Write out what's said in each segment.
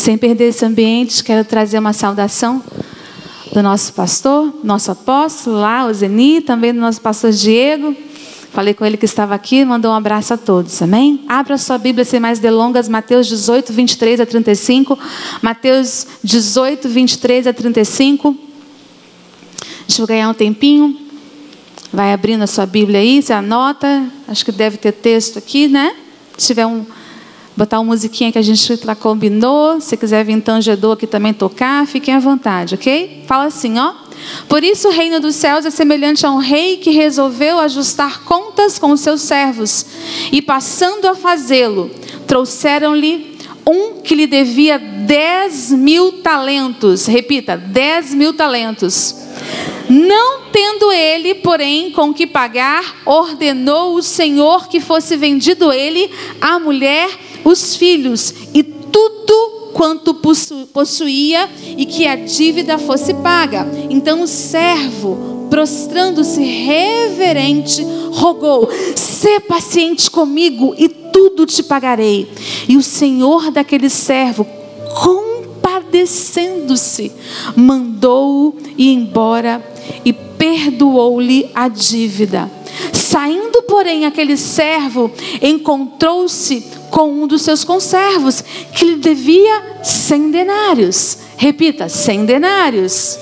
Sem perder esse ambiente, quero trazer uma saudação do nosso pastor, nosso apóstolo lá, o Zeni, também do nosso pastor Diego. Falei com ele que estava aqui, mandou um abraço a todos, amém? Abra sua Bíblia sem mais delongas, Mateus 18, 23 a 35. Mateus 18, 23 a 35. Deixa eu ganhar um tempinho. Vai abrindo a sua Bíblia aí, você anota. Acho que deve ter texto aqui, né? Se tiver um. Botar uma musiquinha que a gente lá combinou. Se quiser vir tangedor aqui também tocar, fiquem à vontade, ok? Fala assim, ó. Por isso o reino dos céus é semelhante a um rei que resolveu ajustar contas com os seus servos. E passando a fazê-lo, trouxeram-lhe um que lhe devia dez mil talentos. Repita, dez mil talentos. Não tendo ele, porém, com que pagar, ordenou o Senhor que fosse vendido ele, a mulher, os filhos e tudo quanto possuía e que a dívida fosse paga. Então o servo, prostrando-se reverente, rogou: "Sê paciente comigo e tudo te pagarei". E o senhor daquele servo, compadecendo-se, mandou-o ir embora e perdoou-lhe a dívida. Saindo, porém, aquele servo encontrou-se com um dos seus conservos, que lhe devia cem denários. Repita, cem denários.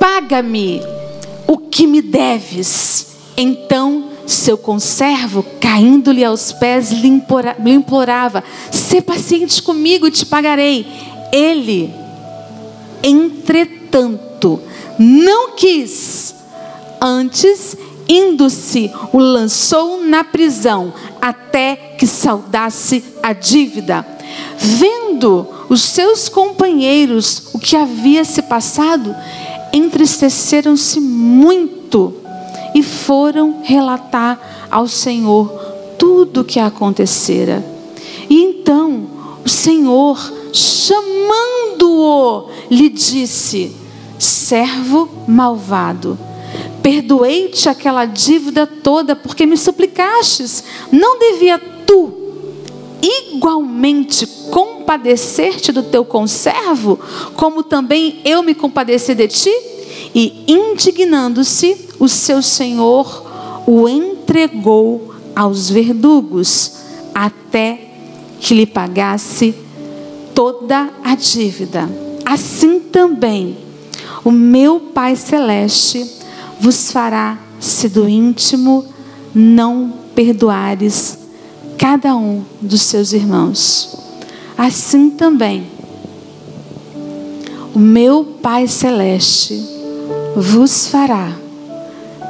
Paga-me o que me deves. Então seu conservo, caindo-lhe aos pés, lhe implorava: Sê paciente comigo te pagarei. Ele, entretanto, não quis. Antes, indo-se, o lançou na prisão, até que saudasse a dívida. Vendo os seus companheiros o que havia se passado, entristeceram-se muito e foram relatar ao Senhor tudo o que acontecera. E então o Senhor, chamando-o, lhe disse: servo malvado, perdoei-te aquela dívida toda porque me suplicastes. Não devia tu igualmente compadecer-te do teu conservo, como também eu me compadeci de ti? E indignando-se, o seu senhor o entregou aos verdugos, até que lhe pagasse toda a dívida. Assim também o meu Pai Celeste vos fará, se do íntimo não perdoares cada um dos seus irmãos. Assim também o meu Pai Celeste vos fará,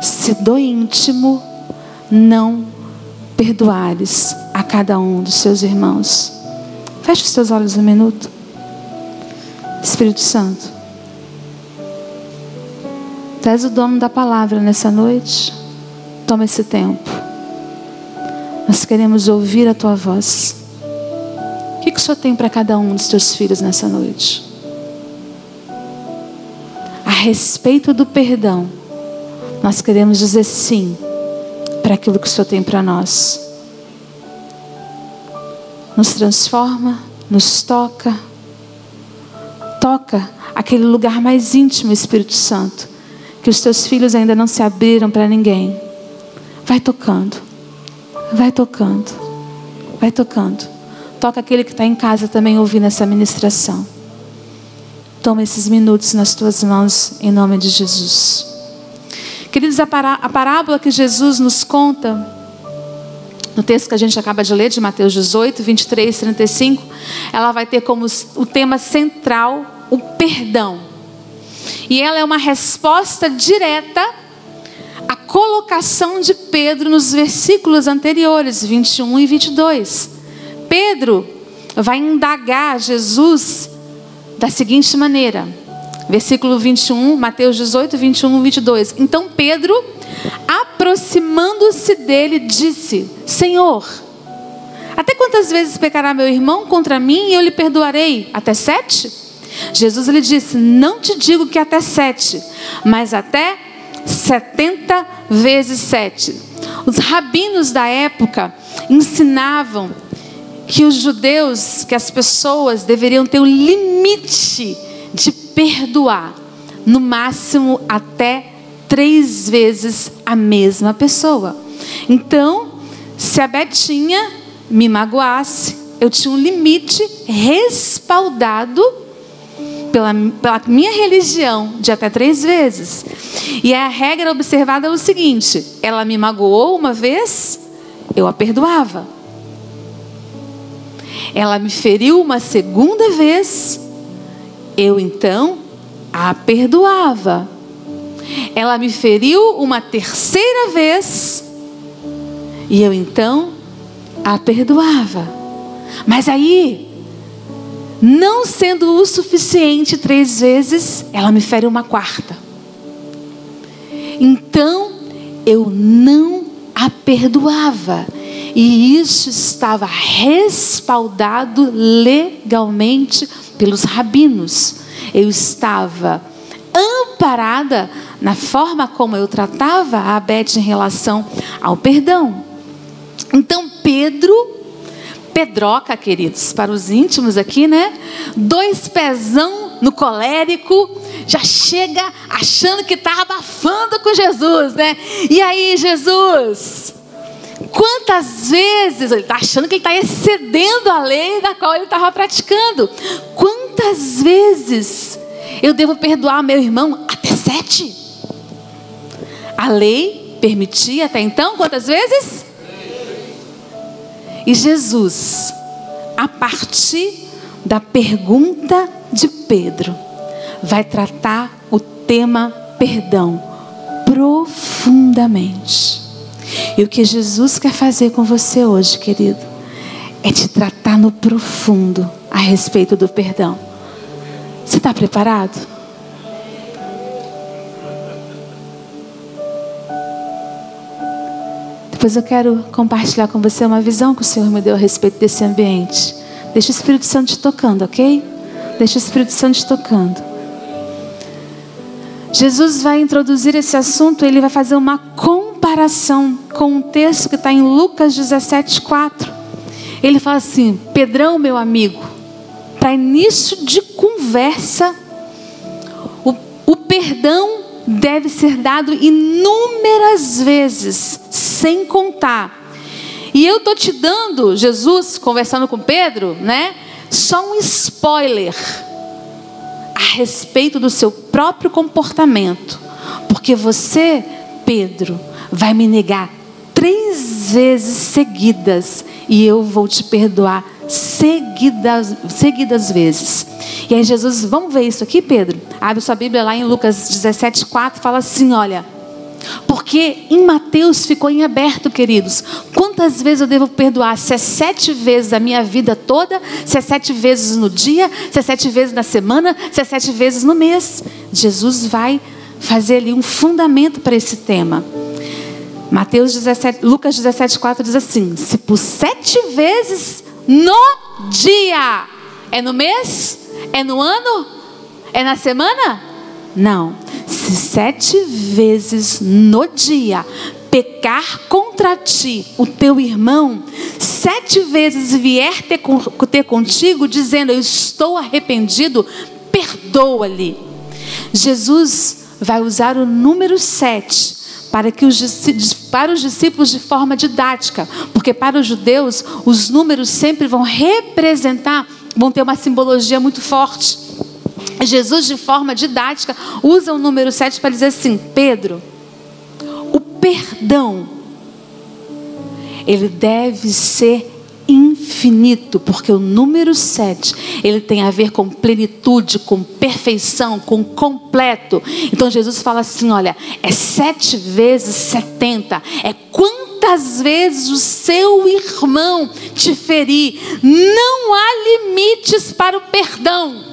se do íntimo não perdoares a cada um dos seus irmãos. Feche os teus olhos um minuto. Espírito Santo. Tu és o dono da palavra nessa noite. Toma esse tempo. Nós queremos ouvir a tua voz. O que, que o Senhor tem para cada um dos teus filhos nessa noite? A respeito do perdão, nós queremos dizer sim para aquilo que o Senhor tem para nós. Nos transforma, nos toca, toca aquele lugar mais íntimo, Espírito Santo que os teus filhos ainda não se abriram para ninguém. Vai tocando, vai tocando, vai tocando. Toca aquele que está em casa também ouvindo essa ministração. Toma esses minutos nas tuas mãos, em nome de Jesus. Queridos, a, a parábola que Jesus nos conta, no texto que a gente acaba de ler, de Mateus 18, 23, 35, ela vai ter como o tema central o perdão. E ela é uma resposta direta à colocação de Pedro nos versículos anteriores, 21 e 22. Pedro vai indagar Jesus da seguinte maneira. Versículo 21, Mateus 18, 21 e 22. Então Pedro, aproximando-se dele, disse: Senhor, até quantas vezes pecará meu irmão contra mim e eu lhe perdoarei? Até sete? Jesus lhe disse: Não te digo que até sete, mas até setenta vezes sete. Os rabinos da época ensinavam que os judeus, que as pessoas deveriam ter um limite de perdoar, no máximo até três vezes a mesma pessoa. Então, se a Betinha me magoasse, eu tinha um limite respaldado pela, pela minha religião de até três vezes. E a regra observada é o seguinte: ela me magoou uma vez, eu a perdoava. Ela me feriu uma segunda vez, eu então a perdoava. Ela me feriu uma terceira vez, e eu então a perdoava. Mas aí, não sendo o suficiente três vezes, ela me fere uma quarta. Então, eu não a perdoava. E isso estava respaldado legalmente pelos rabinos. Eu estava amparada na forma como eu tratava a Beth em relação ao perdão. Então, Pedro, Pedroca, queridos, para os íntimos aqui, né? Dois pezão no colérico, já chega achando que está abafando com Jesus, né? E aí, Jesus, quantas vezes ele está achando que ele está excedendo a lei da qual ele estava praticando? Quantas vezes eu devo perdoar meu irmão? Até sete. A lei permitia até então quantas vezes? E Jesus, a partir da pergunta de Pedro, vai tratar o tema perdão profundamente. E o que Jesus quer fazer com você hoje, querido, é te tratar no profundo a respeito do perdão. Você está preparado? Depois eu quero compartilhar com você uma visão que o Senhor me deu a respeito desse ambiente. Deixa o Espírito Santo te tocando, ok? Deixa o Espírito Santo te tocando. Jesus vai introduzir esse assunto, ele vai fazer uma comparação com um texto que está em Lucas 17, 4. Ele fala assim: Pedrão, meu amigo, para início de conversa, o, o perdão deve ser dado inúmeras vezes, sem contar. E eu tô te dando, Jesus conversando com Pedro, né? Só um spoiler a respeito do seu próprio comportamento, porque você, Pedro, vai me negar três vezes seguidas e eu vou te perdoar seguidas, seguidas vezes. E aí Jesus, vamos ver isso aqui, Pedro? Abre sua Bíblia lá em Lucas 17, 4, fala assim, olha. Porque em Mateus ficou em aberto, queridos. Quantas vezes eu devo perdoar? Se é sete vezes a minha vida toda, se é sete vezes no dia, se é sete vezes na semana, se é sete vezes no mês. Jesus vai fazer ali um fundamento para esse tema. Mateus 17, Lucas 17, 4 diz assim: Se por sete vezes no dia, é no mês? É no ano? É na semana? Não. Se sete vezes no dia pecar contra ti o teu irmão, sete vezes vier ter, ter contigo, dizendo: Eu estou arrependido, perdoa-lhe. Jesus vai usar o número sete para, que os, para os discípulos de forma didática, porque para os judeus os números sempre vão representar, vão ter uma simbologia muito forte. Jesus, de forma didática, usa o número 7 para dizer assim: Pedro, o perdão, ele deve ser infinito, porque o número 7, ele tem a ver com plenitude, com perfeição, com completo. Então Jesus fala assim: olha, é sete vezes setenta, é quantas vezes o seu irmão te ferir. Não há limites para o perdão.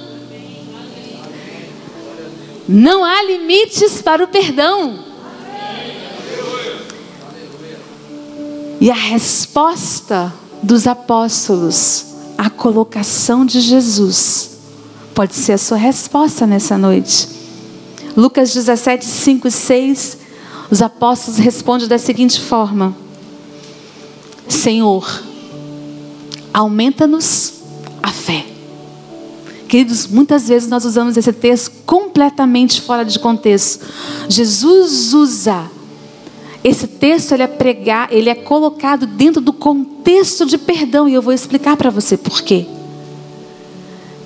Não há limites para o perdão. E a resposta dos apóstolos, a colocação de Jesus, pode ser a sua resposta nessa noite. Lucas 17, 5 e 6, os apóstolos respondem da seguinte forma: Senhor, Aumenta-nos a fé. Queridos, muitas vezes nós usamos esse texto completamente fora de contexto. Jesus usa esse texto, ele é pregar, ele é colocado dentro do contexto de perdão e eu vou explicar para você por quê.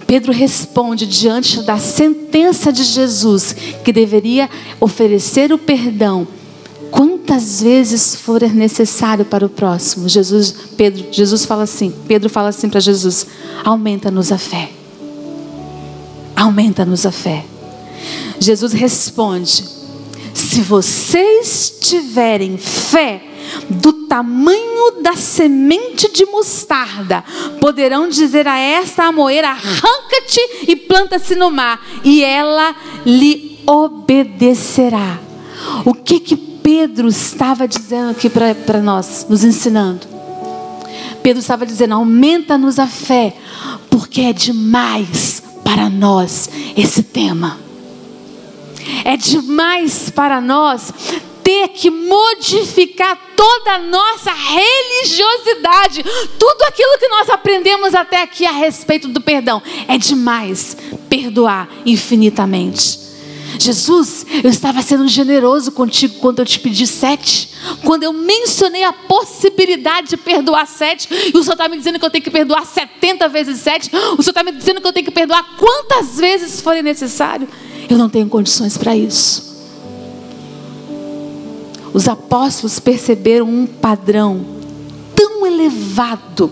Pedro responde diante da sentença de Jesus que deveria oferecer o perdão quantas vezes for necessário para o próximo. Jesus, Pedro, Jesus fala assim, Pedro fala assim para Jesus: aumenta-nos a fé. Aumenta-nos a fé. Jesus responde: se vocês tiverem fé do tamanho da semente de mostarda, poderão dizer a esta amoeira: arranca-te e planta-se no mar, e ela lhe obedecerá. O que que Pedro estava dizendo aqui para nós, nos ensinando. Pedro estava dizendo: aumenta-nos a fé, porque é demais para nós esse tema. É demais para nós ter que modificar toda a nossa religiosidade, tudo aquilo que nós aprendemos até aqui a respeito do perdão. É demais perdoar infinitamente. Jesus, eu estava sendo generoso contigo quando eu te pedi sete. Quando eu mencionei a possibilidade de perdoar sete, e o Senhor está me dizendo que eu tenho que perdoar setenta vezes sete, o Senhor está me dizendo que eu tenho que perdoar quantas vezes forem necessário. Eu não tenho condições para isso. Os apóstolos perceberam um padrão tão elevado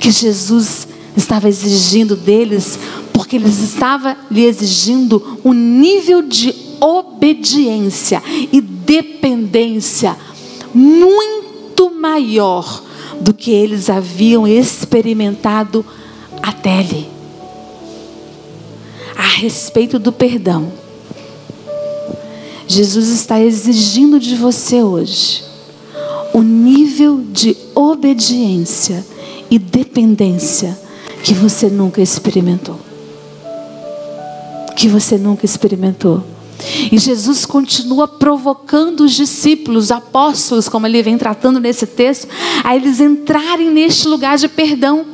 que Jesus estava exigindo deles porque ele estava lhe exigindo um nível de obediência e dependência muito maior do que eles haviam experimentado até ali. A respeito do perdão, Jesus está exigindo de você hoje o nível de obediência e dependência que você nunca experimentou que você nunca experimentou. E Jesus continua provocando os discípulos, os apóstolos, como ele vem tratando nesse texto, a eles entrarem neste lugar de perdão,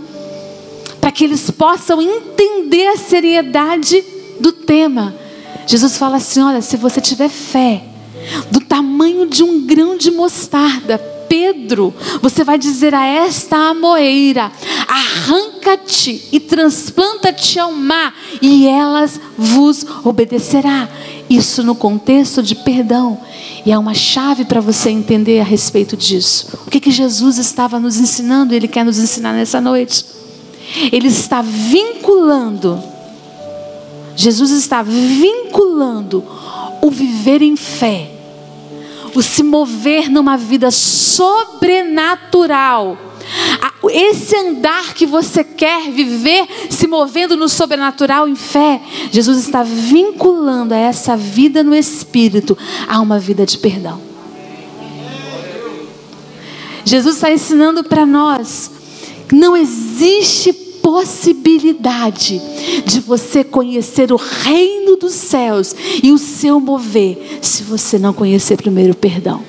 para que eles possam entender a seriedade do tema. Jesus fala assim: olha, se você tiver fé, do tamanho de um grão de mostarda, Pedro, você vai dizer a esta amoeira: arranca-te e transplanta-te ao mar, e elas vos obedecerá. Isso no contexto de perdão. E é uma chave para você entender a respeito disso. O que, que Jesus estava nos ensinando Ele quer nos ensinar nessa noite? Ele está vinculando, Jesus está vinculando o viver em fé o se mover numa vida sobrenatural. Esse andar que você quer viver, se movendo no sobrenatural em fé, Jesus está vinculando a essa vida no Espírito a uma vida de perdão. Jesus está ensinando para nós que não existe possibilidade de você conhecer o reino dos céus e o seu mover se você não conhecer primeiro o perdão.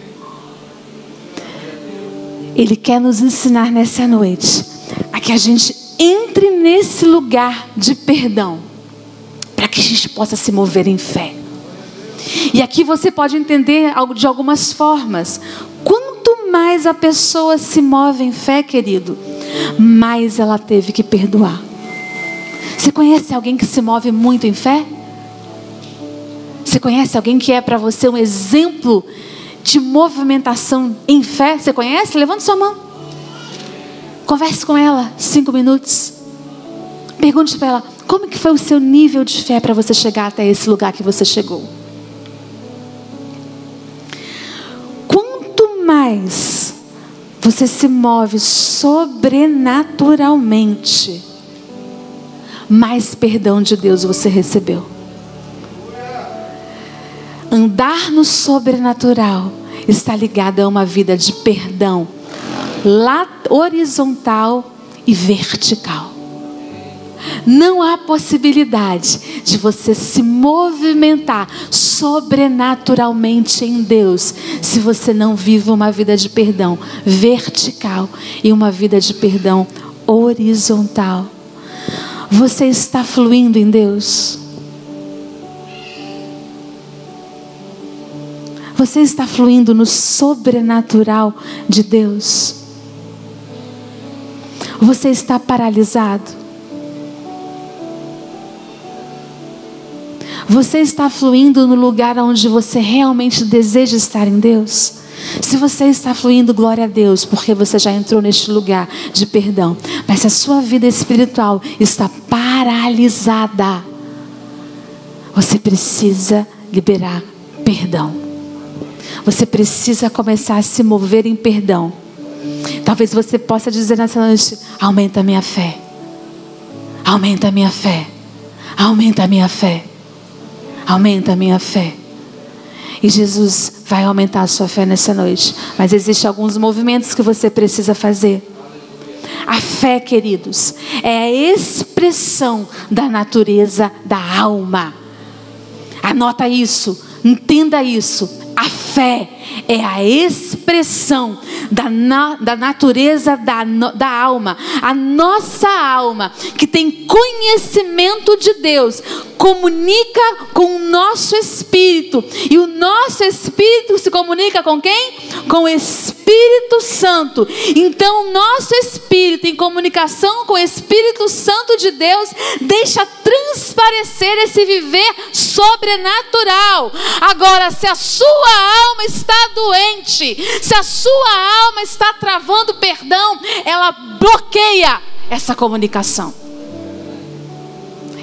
Ele quer nos ensinar nessa noite a que a gente entre nesse lugar de perdão, para que a gente possa se mover em fé. E aqui você pode entender de algumas formas. Quanto mais a pessoa se move em fé, querido, mais ela teve que perdoar. Você conhece alguém que se move muito em fé? Você conhece alguém que é para você um exemplo de movimentação em fé? Você conhece? Levante sua mão. Converse com ela cinco minutos. Pergunte para ela como que foi o seu nível de fé para você chegar até esse lugar que você chegou. Quanto mais você se move sobrenaturalmente, mais perdão de Deus você recebeu. Andar no sobrenatural está ligado a uma vida de perdão horizontal e vertical. Não há possibilidade de você se movimentar sobrenaturalmente em Deus se você não vive uma vida de perdão vertical e uma vida de perdão horizontal. Você está fluindo em Deus? Você está fluindo no sobrenatural de Deus? Você está paralisado? Você está fluindo no lugar onde você realmente deseja estar em Deus? Se você está fluindo, glória a Deus, porque você já entrou neste lugar de perdão. Mas se a sua vida espiritual está paralisada, você precisa liberar perdão. Você precisa começar a se mover em perdão. Talvez você possa dizer nessa noite: aumenta a minha fé. Aumenta a minha fé. Aumenta a minha fé. Aumenta a minha fé. E Jesus vai aumentar a sua fé nessa noite. Mas existem alguns movimentos que você precisa fazer. A fé, queridos, é a expressão da natureza da alma. Anota isso, entenda isso. Fé é a expressão da, na, da natureza da, da alma. A nossa alma, que tem conhecimento de Deus, comunica com o nosso espírito. E o nosso espírito se comunica com quem? Com o Espírito Santo. Então, o nosso espírito, em comunicação com o Espírito Santo de Deus, deixa transparecer esse viver sobrenatural. Agora, se a sua alma está doente, se a sua alma está travando perdão, ela bloqueia essa comunicação.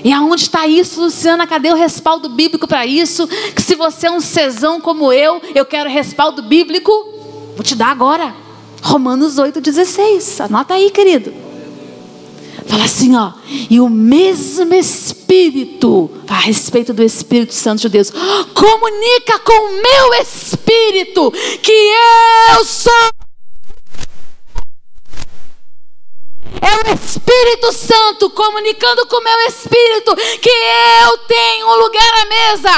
E aonde está isso, Luciana? Cadê o respaldo bíblico para isso? Que se você é um cesão como eu, eu quero respaldo bíblico, vou te dar agora. Romanos 8,16. Anota aí, querido. Fala assim, ó. E o mesmo Espírito, a respeito do Espírito Santo de Deus, comunica com o meu Espírito que eu sou É o Espírito Santo comunicando com o meu espírito que eu tenho um lugar à mesa.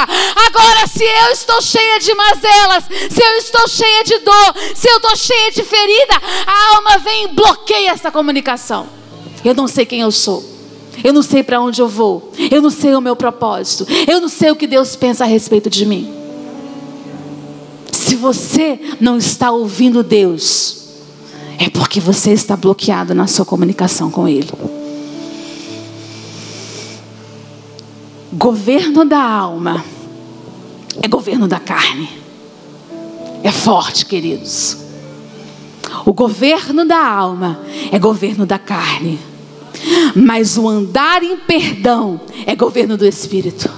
Agora, se eu estou cheia de mazelas, se eu estou cheia de dor, se eu estou cheia de ferida, a alma vem e bloqueia essa comunicação. Eu não sei quem eu sou. Eu não sei para onde eu vou. Eu não sei o meu propósito. Eu não sei o que Deus pensa a respeito de mim. Se você não está ouvindo Deus, é porque você está bloqueado na sua comunicação com Ele. Governo da alma é governo da carne. É forte, queridos. O governo da alma é governo da carne. Mas o andar em perdão é governo do Espírito.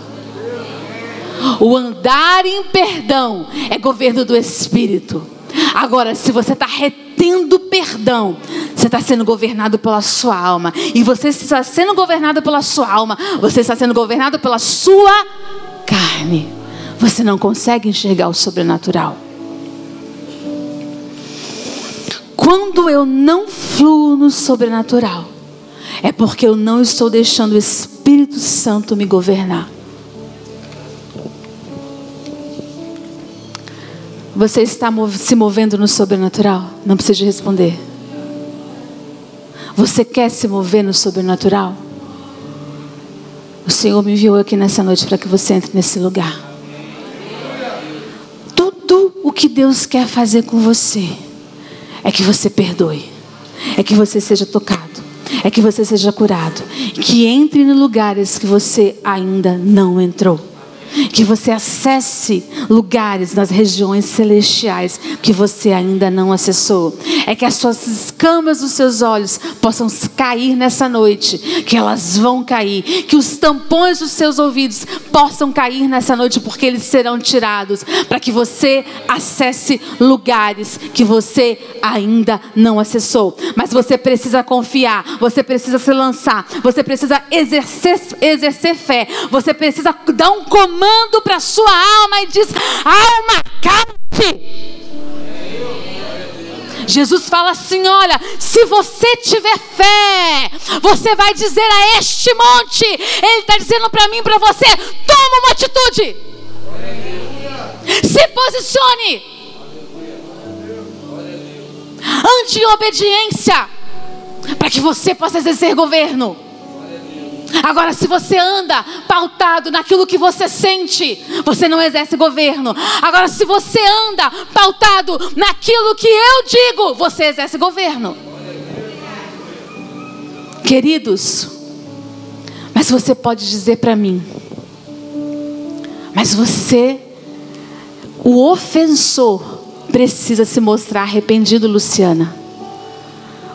O andar em perdão é governo do Espírito. Agora, se você está retendo perdão, você está sendo governado pela sua alma. E você está sendo governado pela sua alma, você está sendo governado pela sua carne. Você não consegue enxergar o sobrenatural. Quando eu não fluo no sobrenatural, é porque eu não estou deixando o Espírito Santo me governar. Você está se movendo no sobrenatural? Não precisa responder. Você quer se mover no sobrenatural? O Senhor me enviou aqui nessa noite para que você entre nesse lugar. Tudo o que Deus quer fazer com você é que você perdoe, é que você seja tocado, é que você seja curado, que entre em lugares que você ainda não entrou que você acesse lugares nas regiões celestiais que você ainda não acessou. É que as suas escamas dos seus olhos possam cair nessa noite, que elas vão cair, que os tampões dos seus ouvidos possam cair nessa noite, porque eles serão tirados, para que você acesse lugares que você ainda não acessou. Mas você precisa confiar, você precisa se lançar, você precisa exercer, exercer fé, você precisa dar um comando comando para sua alma e diz: alma, cante. Jesus fala assim: olha, se você tiver fé, você vai dizer a este monte, Ele está dizendo para mim, para você: toma uma atitude, se posicione, ante obediência. para que você possa exercer governo. Agora, se você anda pautado naquilo que você sente, você não exerce governo. Agora, se você anda pautado naquilo que eu digo, você exerce governo. Queridos, mas você pode dizer para mim, mas você, o ofensor, precisa se mostrar arrependido, Luciana.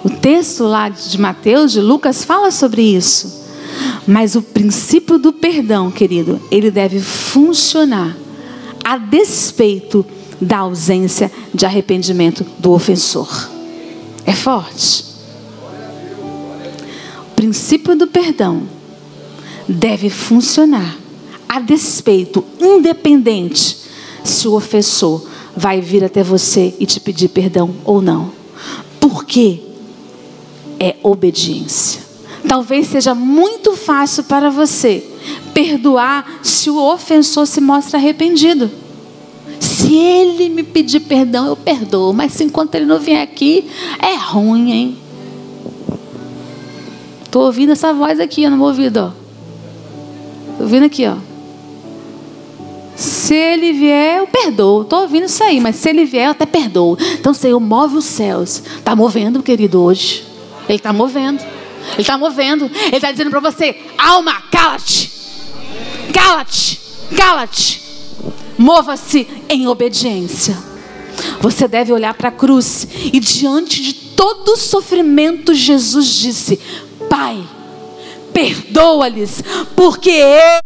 O texto lá de Mateus, de Lucas, fala sobre isso. Mas o princípio do perdão, querido, ele deve funcionar a despeito da ausência de arrependimento do ofensor. É forte. O princípio do perdão deve funcionar a despeito, independente se o ofensor vai vir até você e te pedir perdão ou não. Porque é obediência. Talvez seja muito fácil para você perdoar se o ofensor se mostra arrependido. Se ele me pedir perdão, eu perdoo. Mas se enquanto ele não vier aqui, é ruim, hein? Estou ouvindo essa voz aqui no meu ouvido, ó. Estou ouvindo aqui, ó. Se ele vier, eu perdoo. Estou ouvindo isso aí, mas se ele vier, eu até perdoo. Então, Senhor, move os céus. Está movendo, querido, hoje. Ele está movendo. Ele está movendo. Ele está dizendo para você: alma, cala-te. Cala-te. Cala-te. Mova-se em obediência. Você deve olhar para a cruz e diante de todo o sofrimento, Jesus disse: Pai, perdoa-lhes, porque eles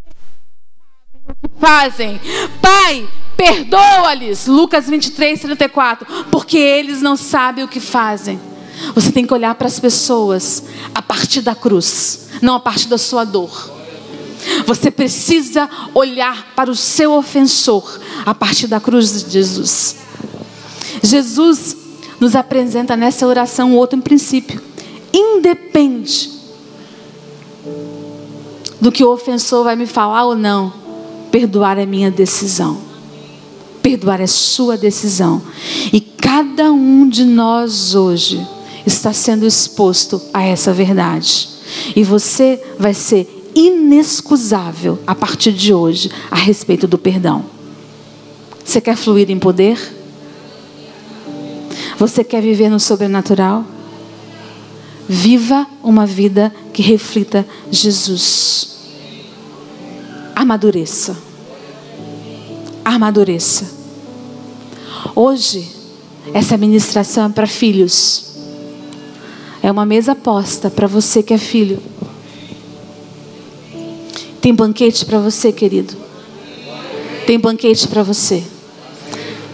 fazem. Pai, perdoa-lhes. Lucas 23, 34. Porque eles não sabem o que fazem. Você tem que olhar para as pessoas a partir da cruz, não a partir da sua dor. Você precisa olhar para o seu ofensor a partir da cruz de Jesus. Jesus nos apresenta nessa oração outro princípio. Independe do que o ofensor vai me falar ou não, perdoar é minha decisão. Perdoar é sua decisão. E cada um de nós hoje está sendo exposto a essa verdade. E você vai ser inexcusável a partir de hoje a respeito do perdão. Você quer fluir em poder? Você quer viver no sobrenatural? Viva uma vida que reflita Jesus. Amadureça. Amadureça. Hoje, essa ministração é para filhos. É uma mesa posta para você que é filho. Tem banquete para você, querido. Tem banquete para você.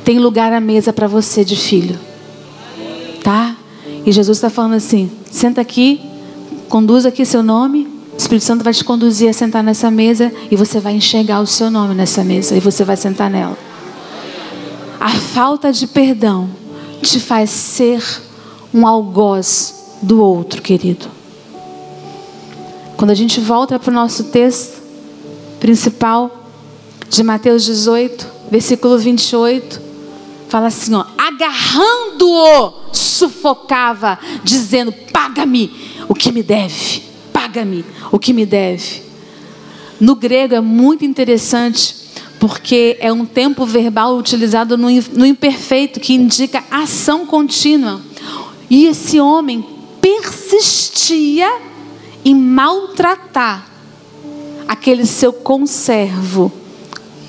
Tem lugar à mesa para você de filho. Tá? E Jesus está falando assim: senta aqui, conduz aqui seu nome. O Espírito Santo vai te conduzir a sentar nessa mesa e você vai enxergar o seu nome nessa mesa e você vai sentar nela. A falta de perdão te faz ser um algoz do outro, querido. Quando a gente volta para o nosso texto principal de Mateus 18, versículo 28, fala assim: agarrando-o, sufocava, dizendo: Paga-me o que me deve, paga-me o que me deve. No grego é muito interessante, porque é um tempo verbal utilizado no imperfeito, que indica ação contínua. E esse homem persistia em maltratar aquele seu conservo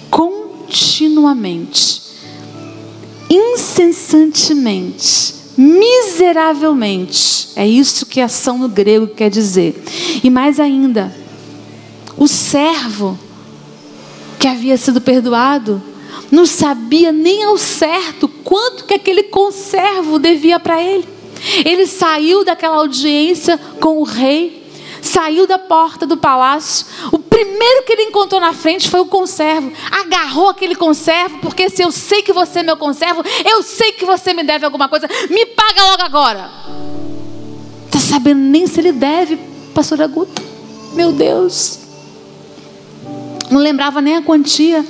continuamente, incessantemente, miseravelmente. É isso que ação no grego quer dizer. E mais ainda, o servo que havia sido perdoado não sabia nem ao certo quanto que aquele conservo devia para ele. Ele saiu daquela audiência com o rei, saiu da porta do palácio. O primeiro que ele encontrou na frente foi o conservo. Agarrou aquele conservo, porque se eu sei que você é meu conservo, eu sei que você me deve alguma coisa. Me paga logo agora. Está sabendo nem se ele deve, pastora Guta? Meu Deus. Não lembrava nem a quantia,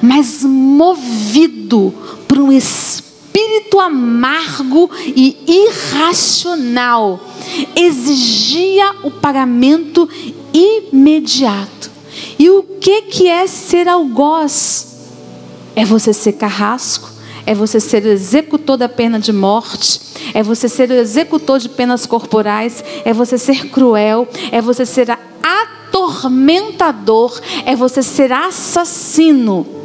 mas movido por um espírito espírito amargo e irracional exigia o pagamento imediato. E o que que é ser algoz? É você ser carrasco, é você ser executor da pena de morte, é você ser executor de penas corporais, é você ser cruel, é você ser atormentador, é você ser assassino.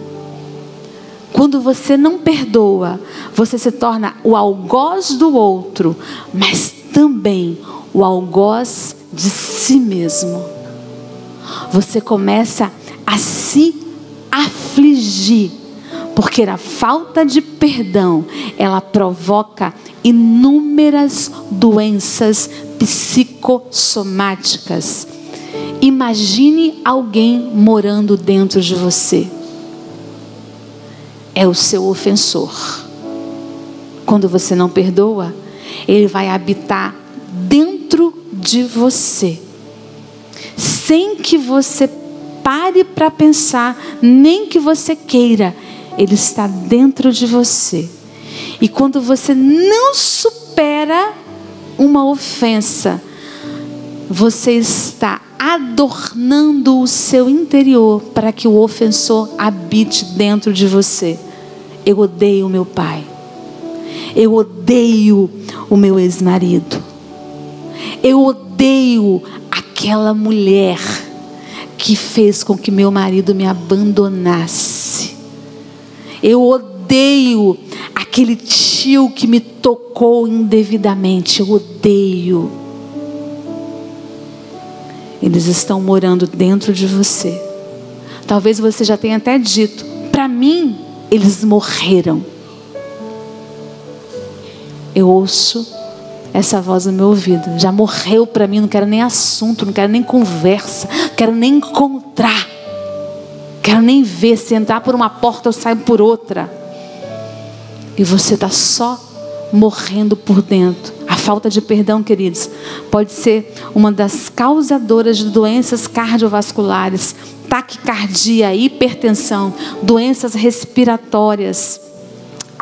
Quando você não perdoa, você se torna o algoz do outro, mas também o algoz de si mesmo. Você começa a se afligir, porque a falta de perdão, ela provoca inúmeras doenças psicossomáticas. Imagine alguém morando dentro de você. É o seu ofensor. Quando você não perdoa, ele vai habitar dentro de você, sem que você pare para pensar, nem que você queira, ele está dentro de você. E quando você não supera uma ofensa, você está adornando o seu interior para que o ofensor habite dentro de você. Eu odeio meu pai. Eu odeio o meu ex-marido. Eu odeio aquela mulher que fez com que meu marido me abandonasse. Eu odeio aquele tio que me tocou indevidamente. Eu odeio. Eles estão morando dentro de você. Talvez você já tenha até dito: para mim, eles morreram. Eu ouço essa voz no meu ouvido. Já morreu para mim, não quero nem assunto, não quero nem conversa, não quero nem encontrar. Quero nem ver se entrar por uma porta eu saio por outra. E você está só morrendo por dentro. A falta de perdão, queridos, pode ser uma das causadoras de doenças cardiovasculares, taquicardia, hipertensão, doenças respiratórias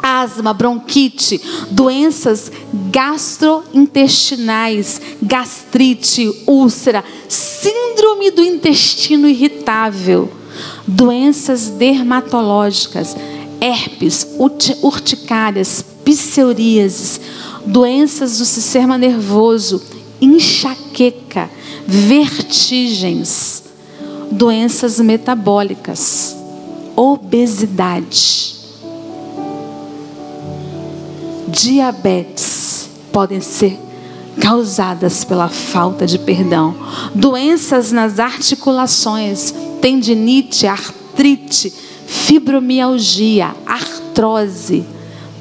asma, bronquite, doenças gastrointestinais, gastrite, úlcera, síndrome do intestino irritável, doenças dermatológicas, herpes, urticárias, psoríases, doenças do sistema nervoso, enxaqueca, vertigens, doenças metabólicas, obesidade diabetes podem ser causadas pela falta de perdão. Doenças nas articulações, tendinite, artrite, fibromialgia, artrose,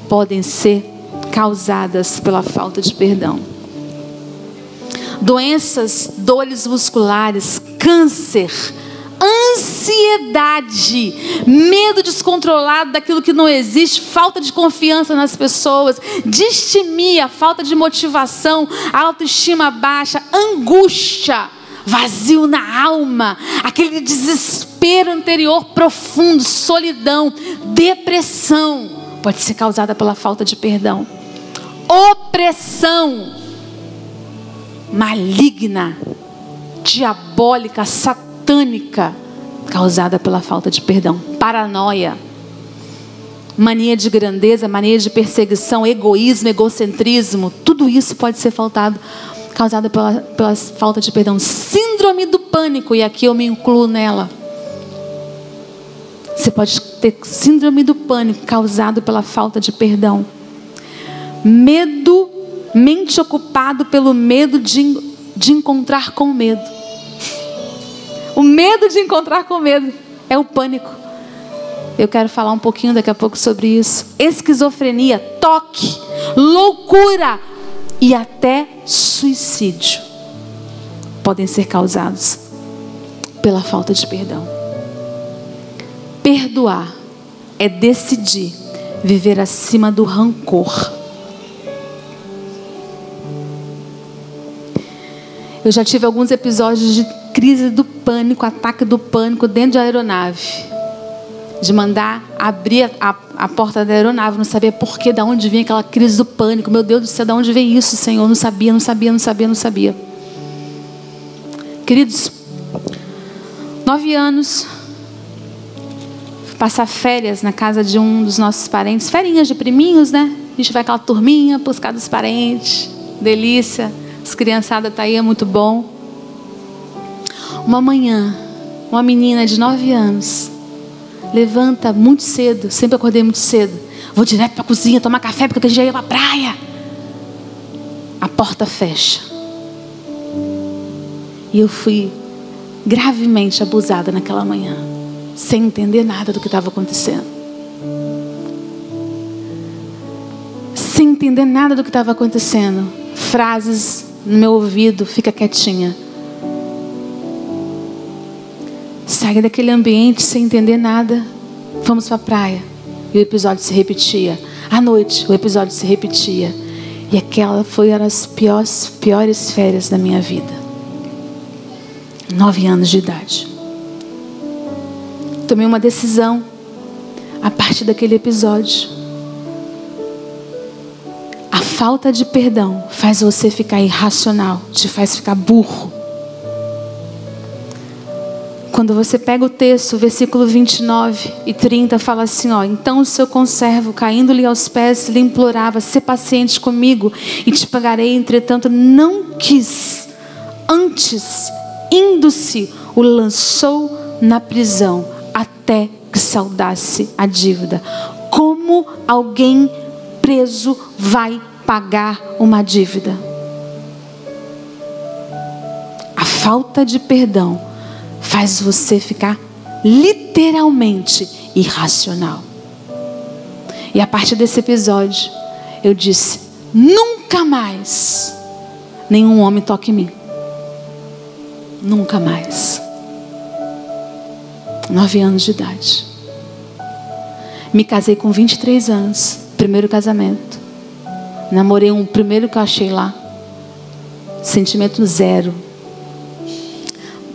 podem ser causadas pela falta de perdão. Doenças, dores musculares, câncer, ansiedade, medo descontrolado daquilo que não existe, falta de confiança nas pessoas, distimia, falta de motivação, autoestima baixa, angústia, vazio na alma, aquele desespero anterior profundo, solidão, depressão, pode ser causada pela falta de perdão. Opressão maligna, diabólica, satânica causada pela falta de perdão. Paranoia, mania de grandeza, mania de perseguição, egoísmo, egocentrismo, tudo isso pode ser faltado, causado pela, pela falta de perdão. Síndrome do pânico, e aqui eu me incluo nela. Você pode ter síndrome do pânico causado pela falta de perdão. Medo, mente ocupado pelo medo de, de encontrar com medo. O medo de encontrar com medo é o pânico. Eu quero falar um pouquinho daqui a pouco sobre isso. Esquizofrenia, toque, loucura e até suicídio podem ser causados pela falta de perdão. Perdoar é decidir viver acima do rancor. Eu já tive alguns episódios de crise do pânico, ataque do pânico dentro da aeronave. De mandar abrir a, a, a porta da aeronave, não sabia por que, de onde vinha aquela crise do pânico. Meu Deus do céu, de onde veio isso, Senhor? Não sabia, não sabia, não sabia, não sabia. Queridos, nove anos, passar férias na casa de um dos nossos parentes, ferinhas de priminhos, né? A gente vai aquela turminha, buscar dos parentes, delícia. As criançadas tá aí, é muito bom. Uma manhã, uma menina de nove anos levanta muito cedo, sempre acordei muito cedo. Vou direto para a cozinha tomar café porque eu já ia para a praia. A porta fecha. E eu fui gravemente abusada naquela manhã, sem entender nada do que estava acontecendo. Sem entender nada do que estava acontecendo. Frases no meu ouvido, fica quietinha. Sai daquele ambiente sem entender nada. Vamos para a praia. E o episódio se repetia. À noite, o episódio se repetia. E aquela foi uma das piores, piores férias da minha vida. Nove anos de idade. Tomei uma decisão a partir daquele episódio. Falta de perdão faz você ficar irracional, te faz ficar burro. Quando você pega o texto, versículo 29 e 30, fala assim: ó, então o seu conservo, caindo-lhe aos pés, lhe implorava: "Se paciente comigo e te pagarei". Entretanto, não quis. Antes, indo-se, o lançou na prisão até que saudasse a dívida. Como alguém preso vai pagar uma dívida? A falta de perdão faz você ficar literalmente irracional. E a partir desse episódio, eu disse: nunca mais nenhum homem toque em mim. Nunca mais. Nove anos de idade. Me casei com 23 anos, primeiro casamento. Namorei um primeiro que eu achei lá. Sentimento zero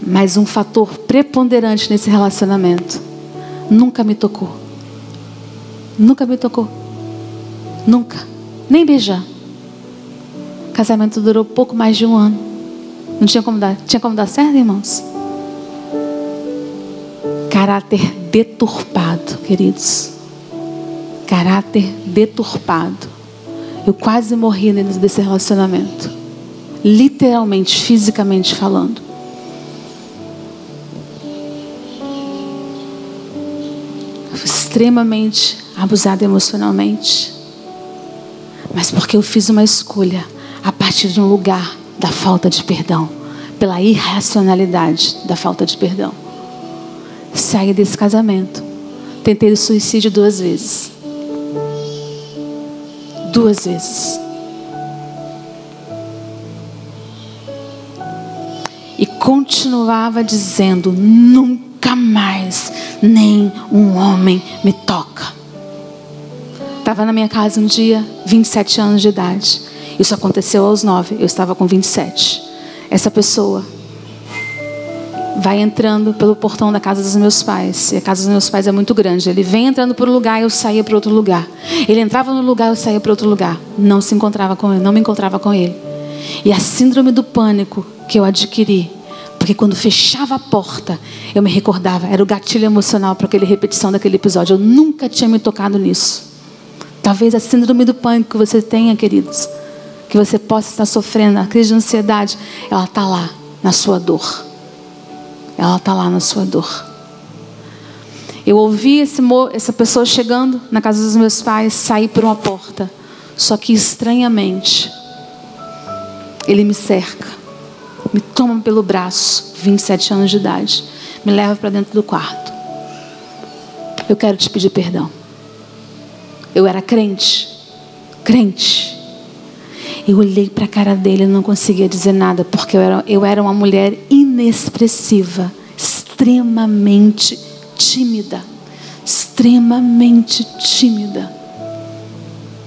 mas um fator preponderante nesse relacionamento nunca me tocou. Nunca me tocou. Nunca. Nem beijar. O casamento durou pouco mais de um ano. Não tinha como dar, tinha como dar certo, irmãos? Caráter deturpado, queridos. Caráter deturpado. Eu quase morri dentro desse relacionamento. Literalmente, fisicamente falando. extremamente abusada emocionalmente. Mas porque eu fiz uma escolha a partir de um lugar da falta de perdão, pela irracionalidade da falta de perdão. Saí desse casamento. Tentei o suicídio duas vezes. Duas vezes. E continuava dizendo: nunca mais nem um homem me toca. Estava na minha casa um dia, 27 anos de idade. Isso aconteceu aos 9, eu estava com 27. Essa pessoa vai entrando pelo portão da casa dos meus pais. E a casa dos meus pais é muito grande. Ele vem entrando por um lugar, eu saía para outro lugar. Ele entrava no lugar, eu saía para outro lugar. Não se encontrava com ele, não me encontrava com ele. E a síndrome do pânico que eu adquiri porque quando fechava a porta, eu me recordava, era o gatilho emocional para aquela repetição daquele episódio. Eu nunca tinha me tocado nisso. Talvez a síndrome do pânico que você tenha, queridos, que você possa estar sofrendo, a crise de ansiedade, ela está lá na sua dor. Ela está lá na sua dor. Eu ouvi essa pessoa chegando na casa dos meus pais, sair por uma porta. Só que estranhamente, ele me cerca me toma pelo braço, 27 anos de idade, me leva para dentro do quarto. Eu quero te pedir perdão. Eu era crente, crente. Eu olhei para a cara dele e não conseguia dizer nada, porque eu era, eu era uma mulher inexpressiva, extremamente tímida. Extremamente tímida.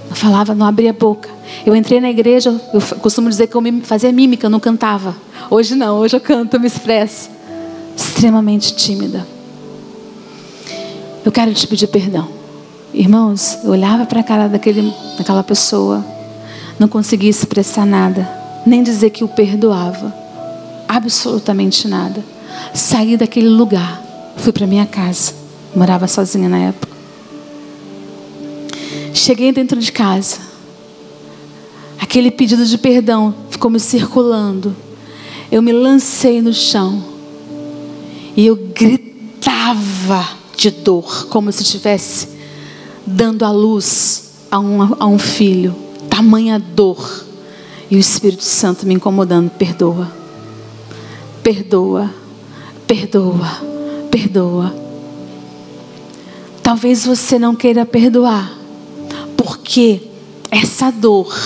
Eu falava, não abria a boca. Eu entrei na igreja, eu costumo dizer que eu fazia mímica, eu não cantava. Hoje não, hoje eu canto, eu me expresso. Extremamente tímida. Eu quero te pedir perdão. Irmãos, eu olhava para a cara daquele, daquela pessoa, não conseguia expressar nada, nem dizer que o perdoava, absolutamente nada. Saí daquele lugar, fui para minha casa, morava sozinha na época. Cheguei dentro de casa, aquele pedido de perdão ficou me circulando. Eu me lancei no chão e eu gritava de dor, como se estivesse dando a luz a um, a um filho. Tamanha dor. E o Espírito Santo me incomodando. Perdoa. Perdoa. Perdoa. Perdoa. Talvez você não queira perdoar. Porque essa dor,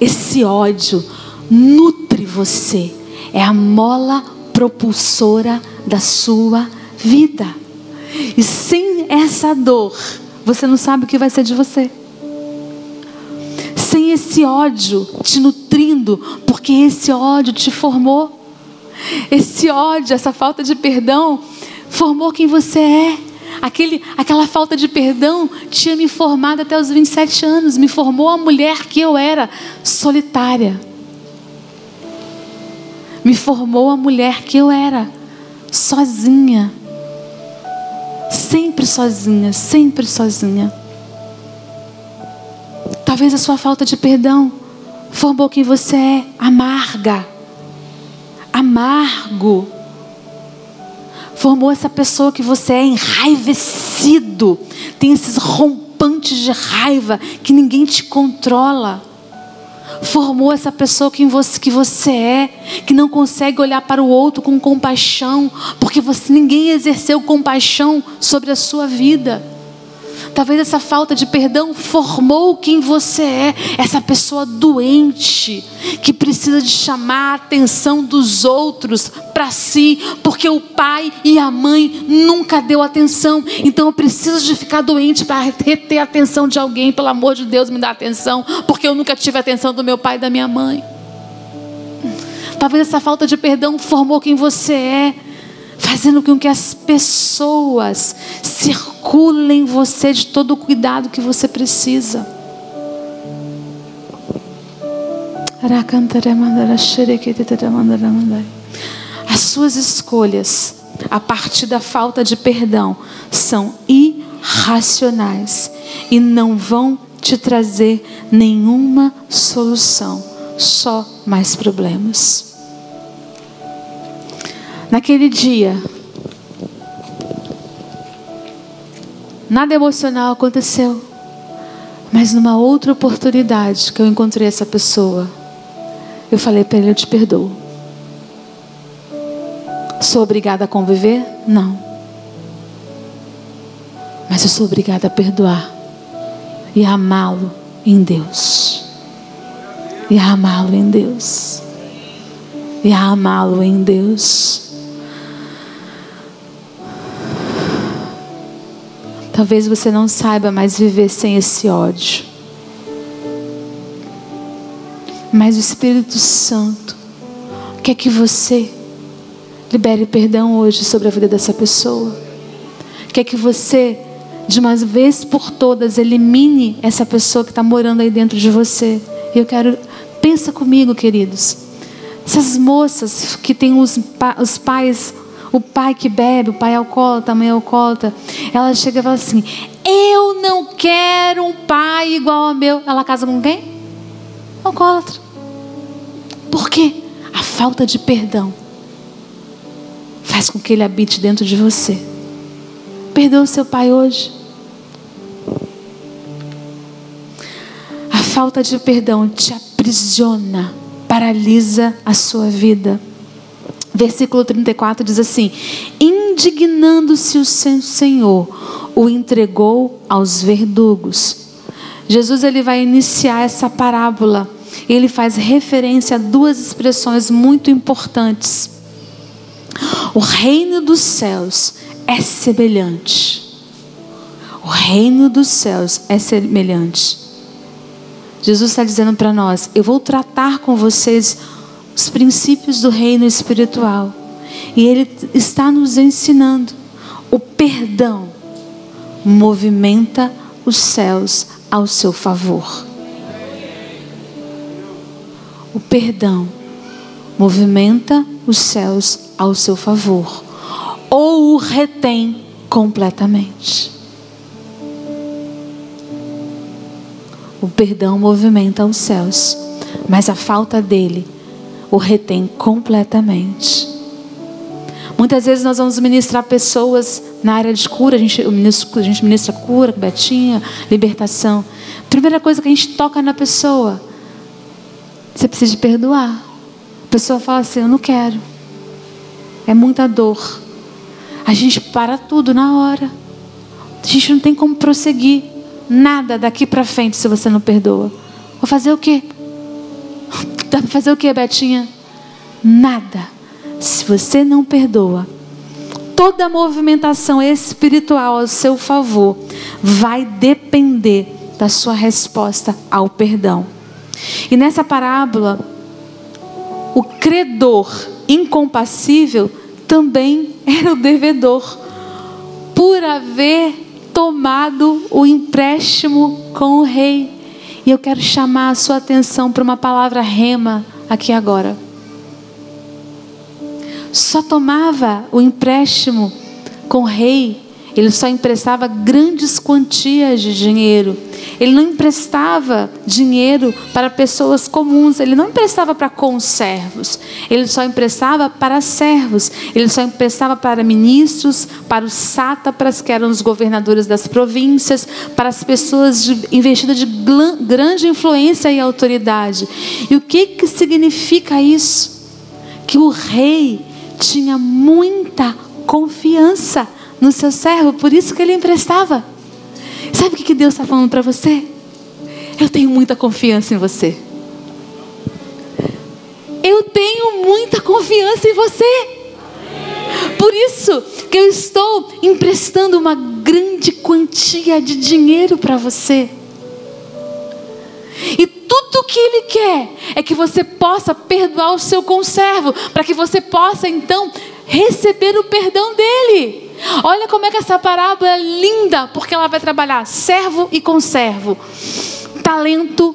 esse ódio, nutre você. É a mola propulsora da sua vida. E sem essa dor, você não sabe o que vai ser de você. Esse ódio te nutrindo, porque esse ódio te formou. Esse ódio, essa falta de perdão, formou quem você é. Aquele, aquela falta de perdão tinha me formado até os 27 anos, me formou a mulher que eu era, solitária. Me formou a mulher que eu era, sozinha sempre sozinha, sempre sozinha. Talvez a sua falta de perdão formou quem você é, amarga, amargo. Formou essa pessoa que você é enraivecido, tem esses rompantes de raiva que ninguém te controla formou essa pessoa que você, que você é, que não consegue olhar para o outro com compaixão, porque você, ninguém exerceu compaixão sobre a sua vida. Talvez essa falta de perdão formou quem você é, essa pessoa doente, que precisa de chamar a atenção dos outros para si, porque o pai e a mãe nunca deu atenção. Então eu preciso de ficar doente para reter a atenção de alguém, pelo amor de Deus, me dá atenção, porque eu nunca tive a atenção do meu pai e da minha mãe. Talvez essa falta de perdão formou quem você é fazendo com que as pessoas circulem você de todo o cuidado que você precisa. As suas escolhas, a partir da falta de perdão, são irracionais e não vão te trazer nenhuma solução, só mais problemas. Naquele dia, nada emocional aconteceu, mas numa outra oportunidade que eu encontrei essa pessoa, eu falei para ele: Eu te perdoo. Sou obrigada a conviver? Não. Mas eu sou obrigada a perdoar e a amá-lo em Deus. E a amá-lo em Deus. E a amá-lo em Deus. Talvez você não saiba mais viver sem esse ódio. Mas o Espírito Santo quer que você libere perdão hoje sobre a vida dessa pessoa. Quer que você, de uma vez por todas, elimine essa pessoa que está morando aí dentro de você. E eu quero, pensa comigo, queridos. Essas moças que têm os, os pais o pai que bebe, o pai alcoólatra, a mãe alcoólatra, ela chega e fala assim: Eu não quero um pai igual ao meu. Ela casa com quem? Alcoólatra. Por quê? A falta de perdão faz com que ele habite dentro de você. Perdoa o seu pai hoje. A falta de perdão te aprisiona, paralisa a sua vida. Versículo 34 diz assim: Indignando-se o Senhor, o entregou aos verdugos. Jesus ele vai iniciar essa parábola. Ele faz referência a duas expressões muito importantes. O reino dos céus é semelhante. O reino dos céus é semelhante. Jesus está dizendo para nós: Eu vou tratar com vocês os princípios do reino espiritual. E Ele está nos ensinando o perdão movimenta os céus ao seu favor. O perdão movimenta os céus ao seu favor ou o retém completamente. O perdão movimenta os céus, mas a falta dele o retém completamente. Muitas vezes nós vamos ministrar pessoas na área de cura, a gente, a gente ministra cura, betinha, libertação. Primeira coisa que a gente toca na pessoa, você precisa de perdoar. A pessoa fala assim: Eu não quero. É muita dor. A gente para tudo na hora. A gente não tem como prosseguir nada daqui para frente se você não perdoa. Vou fazer o quê? Dá para fazer o quê, Betinha? Nada. Se você não perdoa, toda movimentação espiritual ao seu favor vai depender da sua resposta ao perdão. E nessa parábola, o credor incompassível também era o devedor, por haver tomado o empréstimo com o rei. E eu quero chamar a sua atenção para uma palavra rema aqui agora. Só tomava o empréstimo com o rei ele só emprestava grandes quantias de dinheiro. Ele não emprestava dinheiro para pessoas comuns. Ele não emprestava para conservos. Ele só emprestava para servos. Ele só emprestava para ministros, para os sátrapas, que eram os governadores das províncias, para as pessoas investidas de grande influência e autoridade. E o que, que significa isso? Que o rei tinha muita confiança no seu servo, por isso que ele emprestava. Sabe o que Deus está falando para você? Eu tenho muita confiança em você. Eu tenho muita confiança em você. Por isso que eu estou emprestando uma grande quantia de dinheiro para você. E tudo que Ele quer é que você possa perdoar o seu conservo, para que você possa então receber o perdão dele. Olha como é que essa parábola é linda, porque ela vai trabalhar servo e conservo, talento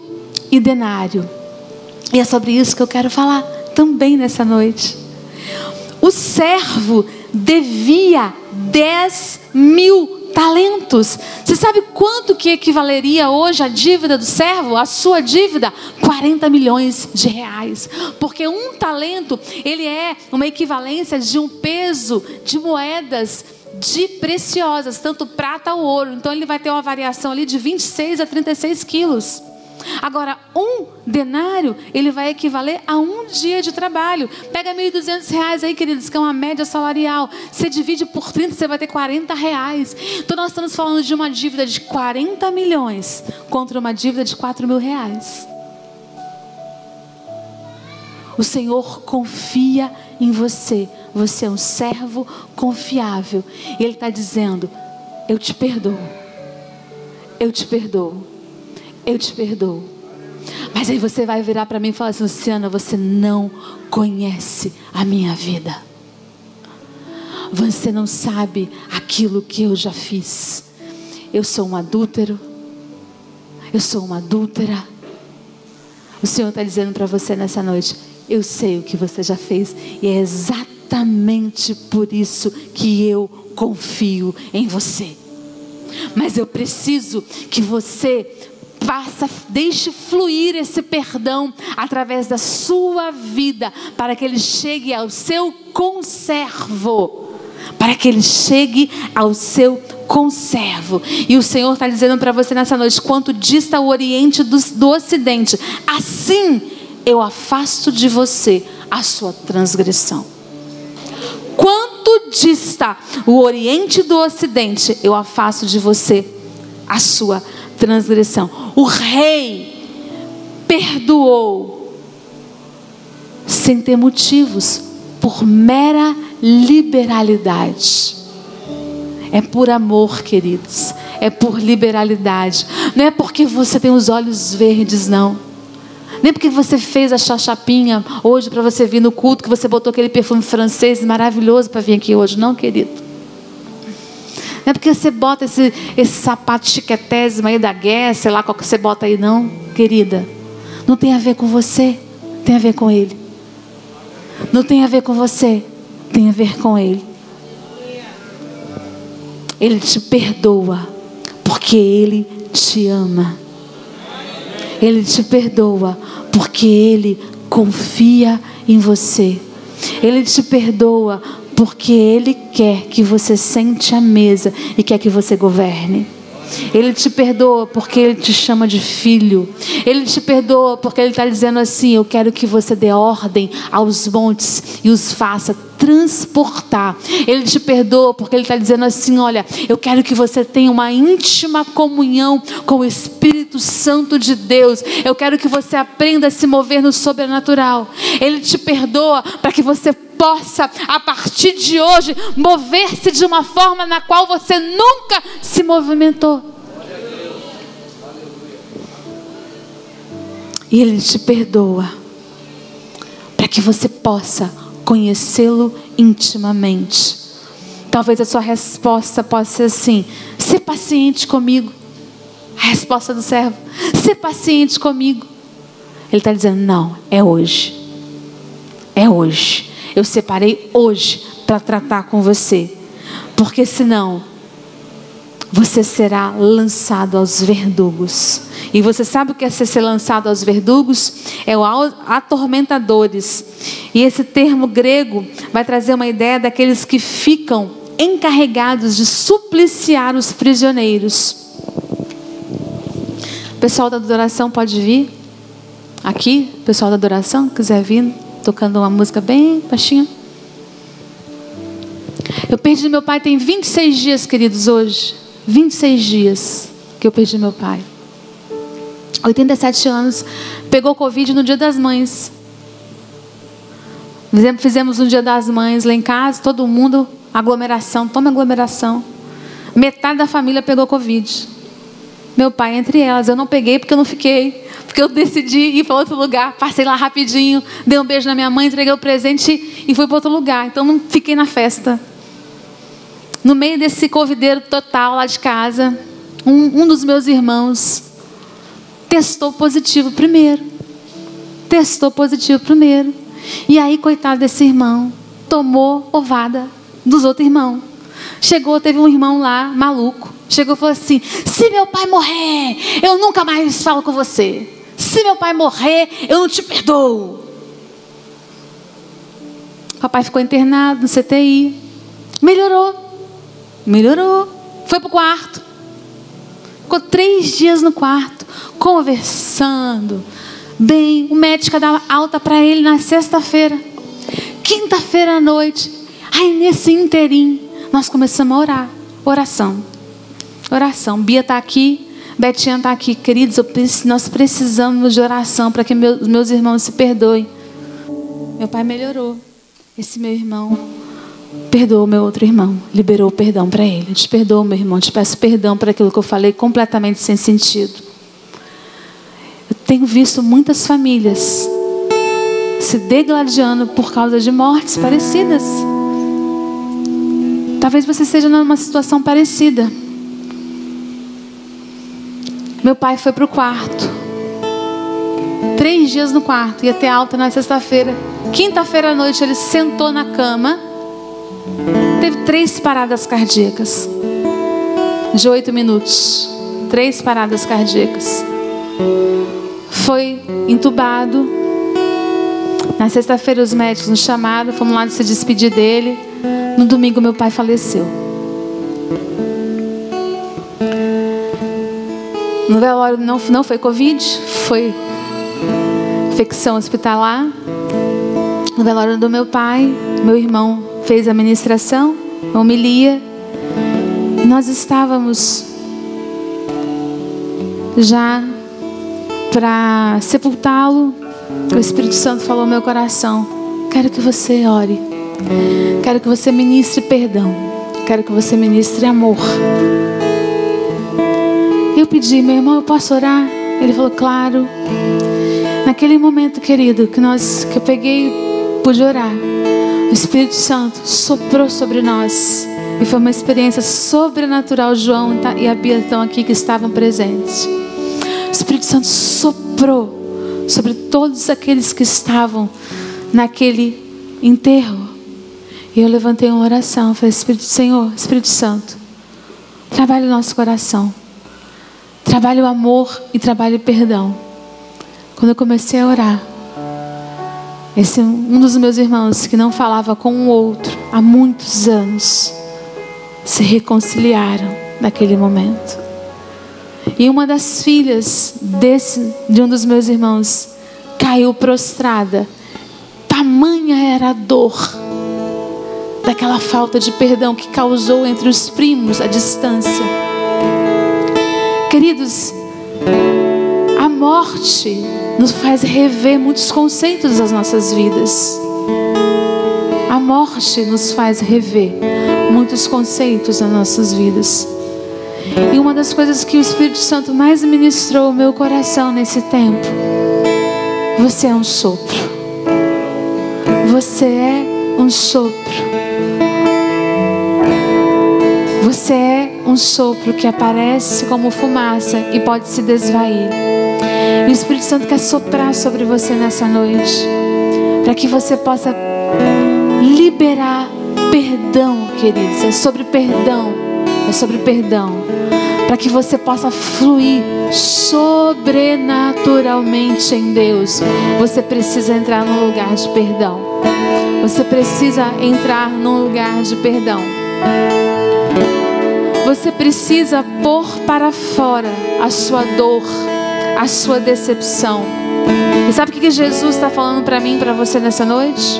e denário. E é sobre isso que eu quero falar também nessa noite. O servo devia 10 mil talentos. Você sabe quanto que equivaleria hoje a dívida do servo? A sua dívida? 40 milhões de reais. Porque um talento, ele é uma equivalência de um peso de moedas de preciosas, tanto prata ou ouro. Então ele vai ter uma variação ali de 26 a 36 quilos. Agora, um denário, ele vai equivaler a um dia de trabalho. Pega R$ 1.200 aí, queridos, que é uma média salarial. Você divide por 30, você vai ter 40 reais. Então, nós estamos falando de uma dívida de 40 milhões contra uma dívida de 4 mil reais. O Senhor confia em você. Você é um servo confiável. E Ele está dizendo: Eu te perdoo. Eu te perdoo. Eu te perdoo. Mas aí você vai virar para mim e falar assim: Luciana, você não conhece a minha vida. Você não sabe aquilo que eu já fiz. Eu sou um adúltero. Eu sou uma adúltera. O Senhor está dizendo para você nessa noite: eu sei o que você já fez e é exatamente por isso que eu confio em você. Mas eu preciso que você faça, deixe fluir esse perdão através da sua vida, para que ele chegue ao seu conservo, para que ele chegue ao seu conservo. E o Senhor está dizendo para você nessa noite: quanto dista o Oriente do, do Ocidente, assim eu afasto de você a sua transgressão. Quanto dista o Oriente do Ocidente, eu afasto de você a sua transgressão. O rei perdoou sem ter motivos, por mera liberalidade. É por amor, queridos. É por liberalidade. Não é porque você tem os olhos verdes, não. Nem porque você fez a chachapinha hoje para você vir no culto, que você botou aquele perfume francês maravilhoso para vir aqui hoje. Não, querido. Não é porque você bota esse, esse sapato chiquetésimo aí da guerra, sei lá qual que você bota aí, não, querida. Não tem a ver com você, tem a ver com Ele. Não tem a ver com você, tem a ver com Ele. Ele te perdoa, porque Ele te ama. Ele te perdoa, porque Ele confia em você. Ele te perdoa, porque Ele quer que você sente a mesa e quer que você governe. Ele te perdoa porque Ele te chama de filho. Ele te perdoa porque Ele está dizendo assim: Eu quero que você dê ordem aos montes e os faça transportar. Ele te perdoa porque Ele está dizendo assim: Olha, eu quero que você tenha uma íntima comunhão com o Espírito Santo de Deus. Eu quero que você aprenda a se mover no sobrenatural. Ele te perdoa para que você possa, a partir de hoje, mover-se de uma forma na qual você nunca se movimentou. E Ele te perdoa para que você possa conhecê-lo intimamente. Talvez a sua resposta possa ser assim: ser paciente comigo. A resposta do servo: ser paciente comigo. Ele está dizendo: não, é hoje. É hoje eu separei hoje para tratar com você. Porque senão você será lançado aos verdugos. E você sabe o que é ser lançado aos verdugos? É o atormentadores. E esse termo grego vai trazer uma ideia daqueles que ficam encarregados de supliciar os prisioneiros. O pessoal da adoração pode vir? Aqui, pessoal da adoração, quiser vir tocando uma música bem baixinha. Eu perdi meu pai tem 26 dias, queridos, hoje. 26 dias que eu perdi meu pai. 87 anos, pegou Covid no dia das mães. Fizemos um dia das mães lá em casa, todo mundo, aglomeração, toma aglomeração. Metade da família pegou Covid. Meu pai entre elas. Eu não peguei porque eu não fiquei. Porque eu decidi ir para outro lugar. Passei lá rapidinho, dei um beijo na minha mãe, entreguei o presente e fui para outro lugar. Então não fiquei na festa. No meio desse covideiro total lá de casa, um, um dos meus irmãos testou positivo primeiro. Testou positivo primeiro. E aí, coitado desse irmão, tomou ovada dos outros irmãos. Chegou, teve um irmão lá, maluco. Chegou e falou assim: Se meu pai morrer, eu nunca mais falo com você. Se meu pai morrer, eu não te perdoo. Papai ficou internado no CTI. Melhorou. Melhorou. Foi para o quarto. Ficou três dias no quarto, conversando. Bem, o médico dava alta para ele na sexta-feira. Quinta-feira à noite. Aí nesse interim, nós começamos a orar. Oração. Oração. Bia está aqui. Betinha está aqui, queridos, nós precisamos de oração para que meus, meus irmãos se perdoem. Meu pai melhorou. Esse meu irmão perdoou meu outro irmão, liberou o perdão para ele. Eu te perdoo, meu irmão, te peço perdão por aquilo que eu falei completamente sem sentido. Eu tenho visto muitas famílias se degladiando por causa de mortes parecidas. Talvez você esteja numa situação parecida. Meu pai foi para o quarto. Três dias no quarto, ia ter alta na sexta-feira. Quinta-feira à noite ele sentou na cama. Teve três paradas cardíacas. De oito minutos. Três paradas cardíacas. Foi entubado. Na sexta-feira os médicos nos chamaram, fomos lá se despedir dele. No domingo meu pai faleceu. No velório não, não foi Covid, foi infecção hospitalar. No velório do meu pai, meu irmão fez a ministração, a homilia. Nós estávamos já para sepultá-lo. O Espírito Santo falou ao meu coração: Quero que você ore. Quero que você ministre perdão. Quero que você ministre amor pedi, meu irmão, eu posso orar? Ele falou, claro. Naquele momento, querido, que nós, que eu peguei, pude orar. O Espírito Santo soprou sobre nós E foi uma experiência sobrenatural. João e a Bia estão aqui que estavam presentes. O Espírito Santo soprou sobre todos aqueles que estavam naquele enterro. E eu levantei uma oração. Falei, Espírito Senhor, Espírito Santo, trabalhe o nosso coração. Trabalhe o amor e trabalhe o perdão. Quando eu comecei a orar, esse um dos meus irmãos que não falava com o outro há muitos anos se reconciliaram naquele momento. E uma das filhas desse de um dos meus irmãos caiu prostrada. Tamanha era a dor daquela falta de perdão que causou entre os primos a distância. Queridos, a morte nos faz rever muitos conceitos das nossas vidas. A morte nos faz rever muitos conceitos nas nossas vidas. E uma das coisas que o Espírito Santo mais ministrou ao meu coração nesse tempo, você é um sopro. Você é um sopro. Você é um sopro que aparece como fumaça e pode se desvair. E o Espírito Santo quer soprar sobre você nessa noite, para que você possa liberar perdão, queridos. É sobre perdão. É sobre perdão. Para que você possa fluir sobrenaturalmente em Deus, você precisa entrar num lugar de perdão. Você precisa entrar num lugar de perdão. Você precisa pôr para fora a sua dor, a sua decepção. E sabe o que Jesus está falando para mim, para você nessa noite?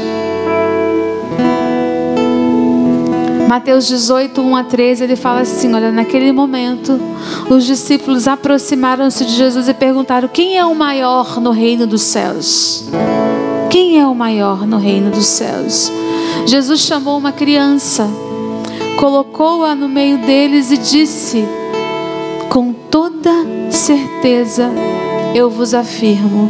Mateus 18, 1 a 13, ele fala assim: Olha, naquele momento, os discípulos aproximaram-se de Jesus e perguntaram: Quem é o maior no reino dos céus? Quem é o maior no reino dos céus? Jesus chamou uma criança, colocou-a no meio deles e disse: Com toda certeza, eu vos afirmo,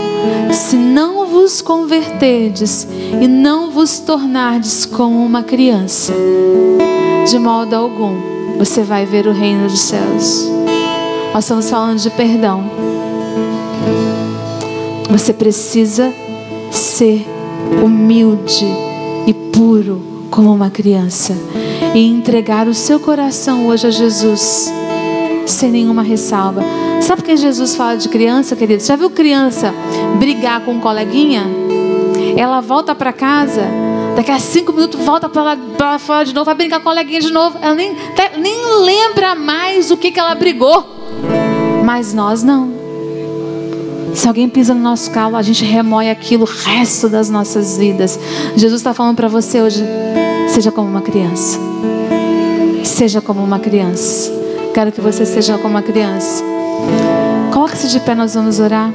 se não vos converterdes e não vos tornardes como uma criança, de modo algum você vai ver o reino dos céus. Nós estamos falando de perdão. Você precisa ser humilde e puro como uma criança e entregar o seu coração hoje a Jesus sem nenhuma ressalva. Sabe que Jesus fala de criança, querido? Já viu criança brigar com um coleguinha? Ela volta para casa, daqui a cinco minutos volta para fora de novo, vai brincar com a coleguinha de novo. Ela nem, nem lembra mais o que, que ela brigou. Mas nós não. Se alguém pisa no nosso calo, a gente remoe aquilo o resto das nossas vidas. Jesus está falando para você hoje: seja como uma criança. Seja como uma criança. Quero que você seja como uma criança. Coloque-se de pé, nós vamos orar.